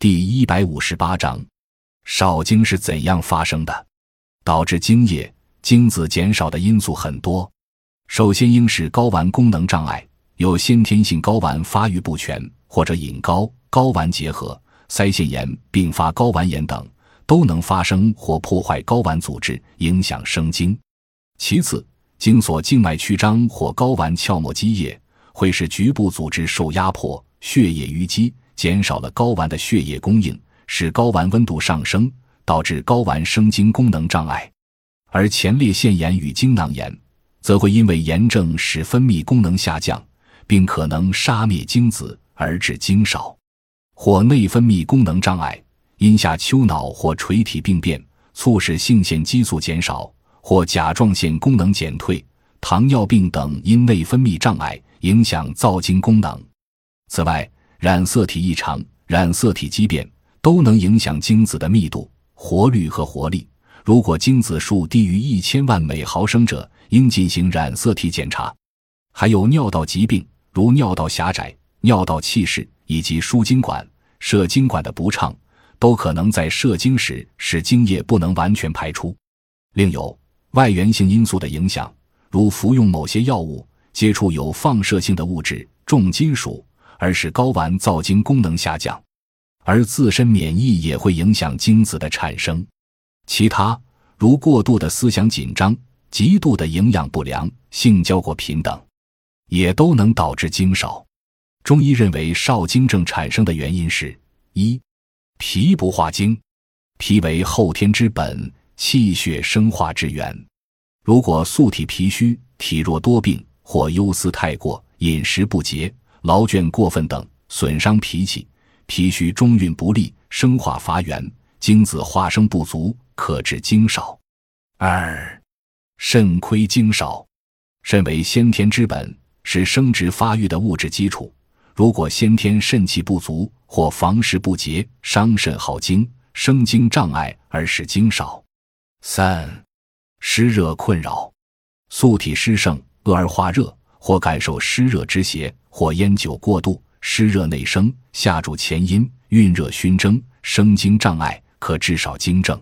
第一百五十八章，少精是怎样发生的？导致精液、精子减少的因素很多。首先应是睾丸功能障碍，有先天性睾丸发育不全，或者隐睾、睾丸结核、腮腺炎并发睾丸炎等，都能发生或破坏睾丸组织，影响生精。其次，精索静脉曲张或睾丸鞘膜积液，会使局部组织受压迫，血液淤积，减少了睾丸的血液供应，使睾丸温度上升，导致睾丸生精功能障碍。而前列腺炎与精囊炎。则会因为炎症使分泌功能下降，并可能杀灭精子而致精少；或内分泌功能障碍，因下丘脑或垂体病变，促使性腺激素减少；或甲状腺功能减退、糖尿病等因内分泌障碍影响造精功能。此外，染色体异常、染色体畸变都能影响精子的密度、活率和活力。如果精子数低于一千万每毫升者，应进行染色体检查。还有尿道疾病，如尿道狭窄、尿道憩室以及输精管、射精管的不畅，都可能在射精时使精液不能完全排出。另有外源性因素的影响，如服用某些药物、接触有放射性的物质、重金属，而使睾丸造精功能下降。而自身免疫也会影响精子的产生。其他如过度的思想紧张、极度的营养不良、性交过频等，也都能导致精少。中医认为少精症产生的原因是：一、脾不化精。脾为后天之本，气血生化之源。如果素体脾虚、体弱多病，或忧思太过、饮食不节、劳倦过分等，损伤脾气，脾虚中运不利，生化乏源，精子化生不足。可致精少。二，肾亏精少。肾为先天之本，是生殖发育的物质基础。如果先天肾气不足或房事不节，伤肾耗精，生精障碍而使精少。三，湿热困扰。素体湿盛，恶而化热，或感受湿热之邪，或烟酒过度，湿热内生，下注前阴，蕴热熏蒸，生精障碍，可至少精症。